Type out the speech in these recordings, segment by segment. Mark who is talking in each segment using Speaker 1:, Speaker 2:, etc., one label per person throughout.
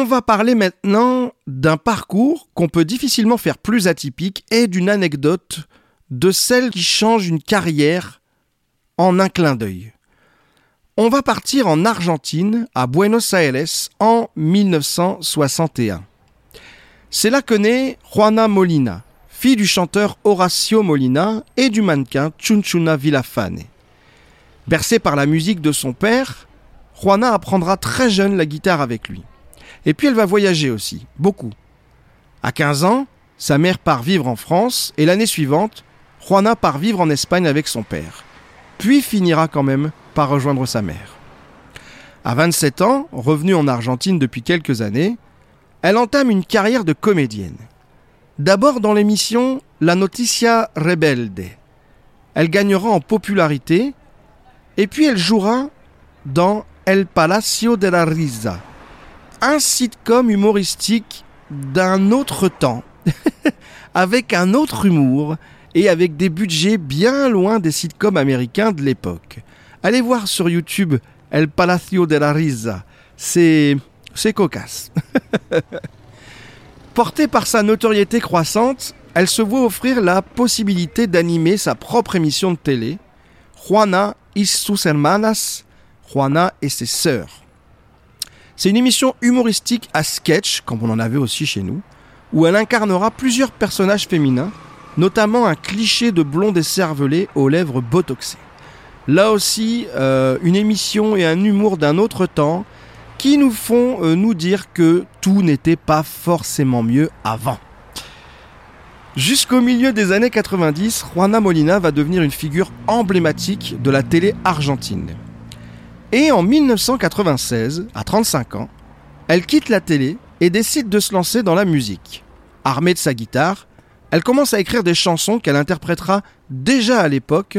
Speaker 1: On va parler maintenant d'un parcours qu'on peut difficilement faire plus atypique et d'une anecdote de celle qui change une carrière en un clin d'œil. On va partir en Argentine, à Buenos Aires, en 1961. C'est là que naît Juana Molina, fille du chanteur Horacio Molina et du mannequin Chunchuna Villafane. Bercée par la musique de son père, Juana apprendra très jeune la guitare avec lui. Et puis elle va voyager aussi, beaucoup. À 15 ans, sa mère part vivre en France et l'année suivante, Juana part vivre en Espagne avec son père. Puis finira quand même par rejoindre sa mère. À 27 ans, revenue en Argentine depuis quelques années, elle entame une carrière de comédienne. D'abord dans l'émission La Noticia Rebelde. Elle gagnera en popularité et puis elle jouera dans El Palacio de la Risa, un sitcom humoristique d'un autre temps, avec un autre humour et avec des budgets bien loin des sitcoms américains de l'époque. Allez voir sur YouTube El Palacio de la Risa, c'est c'est cocasse. Portée par sa notoriété croissante, elle se voit offrir la possibilité d'animer sa propre émission de télé, Juana y sus hermanas, Juana et ses sœurs. C'est une émission humoristique à sketch, comme on en avait aussi chez nous, où elle incarnera plusieurs personnages féminins, notamment un cliché de blonde cervelée aux lèvres botoxées. Là aussi, euh, une émission et un humour d'un autre temps qui nous font euh, nous dire que tout n'était pas forcément mieux avant. Jusqu'au milieu des années 90, Juana Molina va devenir une figure emblématique de la télé argentine. Et en 1996, à 35 ans, elle quitte la télé et décide de se lancer dans la musique. Armée de sa guitare, elle commence à écrire des chansons qu'elle interprétera déjà à l'époque,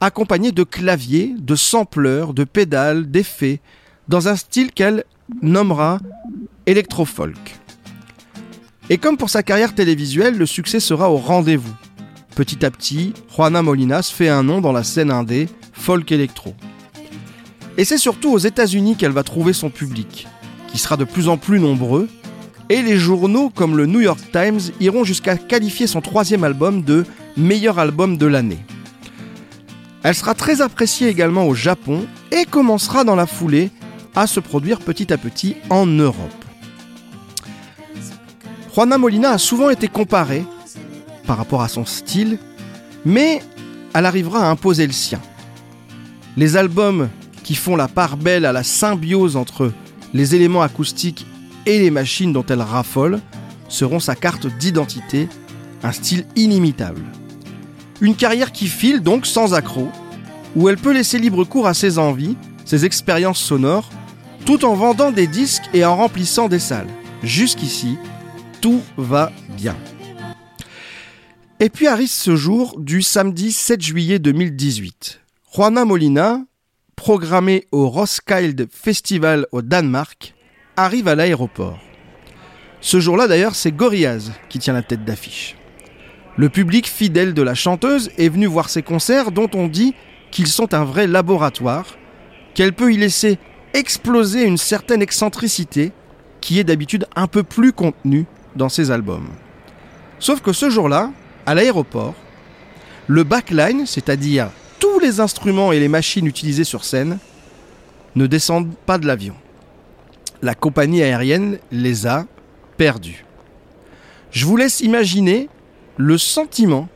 Speaker 1: accompagnées de claviers, de sampleurs, de pédales, d'effets, dans un style qu'elle nommera électro-folk. Et comme pour sa carrière télévisuelle, le succès sera au rendez-vous. Petit à petit, Juana Molinas fait un nom dans la scène indé, folk électro. Et c'est surtout aux États-Unis qu'elle va trouver son public, qui sera de plus en plus nombreux, et les journaux comme le New York Times iront jusqu'à qualifier son troisième album de meilleur album de l'année. Elle sera très appréciée également au Japon et commencera dans la foulée à se produire petit à petit en Europe. Juana Molina a souvent été comparée par rapport à son style, mais elle arrivera à imposer le sien. Les albums qui font la part belle à la symbiose entre les éléments acoustiques et les machines dont elle raffole seront sa carte d'identité, un style inimitable. Une carrière qui file donc sans accroc, où elle peut laisser libre cours à ses envies, ses expériences sonores, tout en vendant des disques et en remplissant des salles. Jusqu'ici, tout va bien. Et puis arrive ce jour du samedi 7 juillet 2018. Juana Molina, programmé au Roskilde Festival au Danemark, arrive à l'aéroport. Ce jour-là d'ailleurs, c'est Gorillaz qui tient la tête d'affiche. Le public fidèle de la chanteuse est venu voir ses concerts dont on dit qu'ils sont un vrai laboratoire, qu'elle peut y laisser exploser une certaine excentricité qui est d'habitude un peu plus contenue dans ses albums. Sauf que ce jour-là, à l'aéroport, le backline, c'est-à-dire tous les instruments et les machines utilisées sur scène ne descendent pas de l'avion. La compagnie aérienne les a perdus. Je vous laisse imaginer le sentiment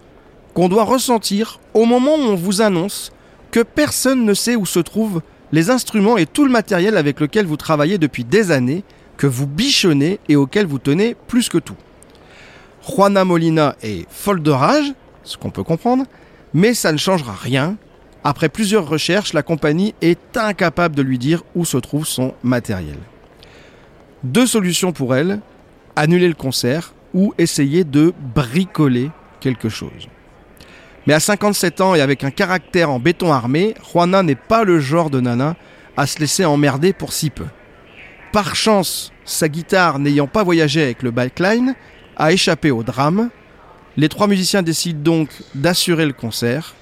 Speaker 1: qu'on doit ressentir au moment où on vous annonce que personne ne sait où se trouvent les instruments et tout le matériel avec lequel vous travaillez depuis des années, que vous bichonnez et auquel vous tenez plus que tout. Juana Molina est folle de rage, ce qu'on peut comprendre, mais ça ne changera rien. Après plusieurs recherches, la compagnie est incapable de lui dire où se trouve son matériel. Deux solutions pour elle, annuler le concert ou essayer de bricoler quelque chose. Mais à 57 ans et avec un caractère en béton armé, Juana n'est pas le genre de nana à se laisser emmerder pour si peu. Par chance, sa guitare n'ayant pas voyagé avec le backline, a échappé au drame les trois musiciens décident donc d'assurer le concert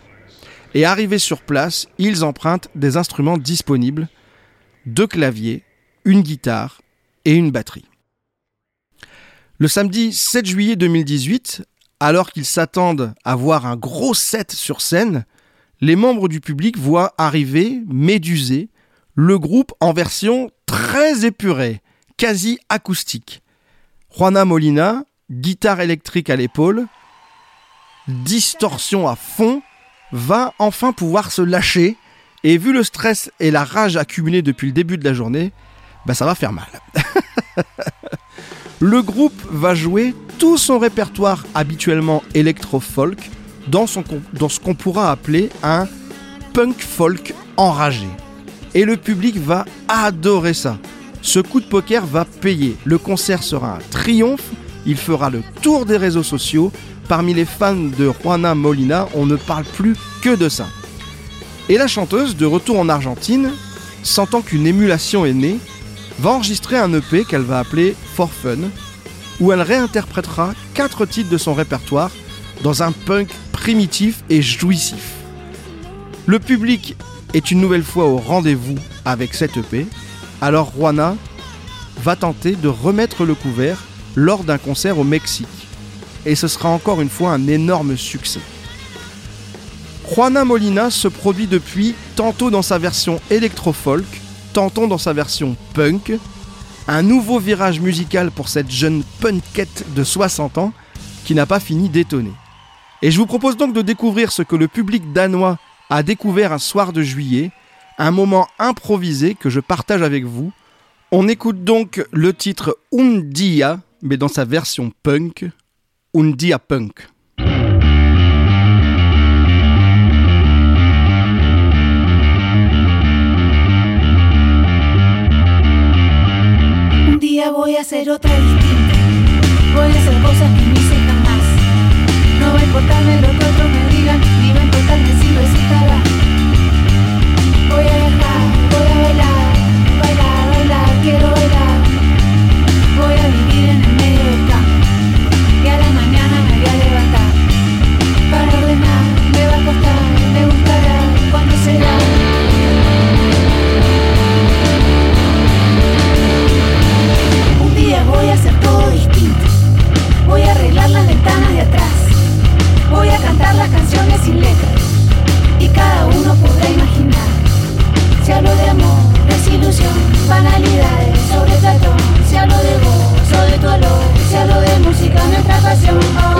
Speaker 1: et arrivés sur place, ils empruntent des instruments disponibles, deux claviers, une guitare et une batterie. Le samedi 7 juillet 2018, alors qu'ils s'attendent à voir un gros set sur scène, les membres du public voient arriver, médusé, le groupe en version très épurée, quasi acoustique. Juana Molina, guitare électrique à l'épaule, distorsion à fond, va enfin pouvoir se lâcher. Et vu le stress et la rage accumulés depuis le début de la journée, bah ça va faire mal. le groupe va jouer tout son répertoire habituellement électro-folk dans, dans ce qu'on pourra appeler un punk folk enragé. Et le public va adorer ça. Ce coup de poker va payer. Le concert sera un triomphe. Il fera le tour des réseaux sociaux Parmi les fans de Juana Molina, on ne parle plus que de ça. Et la chanteuse, de retour en Argentine, sentant qu'une émulation est née, va enregistrer un EP qu'elle va appeler For Fun, où elle réinterprétera quatre titres de son répertoire dans un punk primitif et jouissif. Le public est une nouvelle fois au rendez-vous avec cette EP, alors Juana va tenter de remettre le couvert lors d'un concert au Mexique et ce sera encore une fois un énorme succès. Juana Molina se produit depuis tantôt dans sa version électro-folk, tantôt dans sa version punk, un nouveau virage musical pour cette jeune punkette de 60 ans qui n'a pas fini d'étonner. Et je vous propose donc de découvrir ce que le public danois a découvert un soir de juillet, un moment improvisé que je partage avec vous. On écoute donc le titre Undia, mais dans sa version punk, un día punk.
Speaker 2: Un día voy a hacer otra distinta. Voy a hacer cosas que no hice jamás. No va a importarme lo que otros me digan, ni va a importarme si resultará. Voy a dejar, voy a bailar, bailar, bailar, quiero bailar. Voy a vivir en el medio sobre el se habló de vos, sobre tu olor, se habló de música, nuestra pasión. Oh.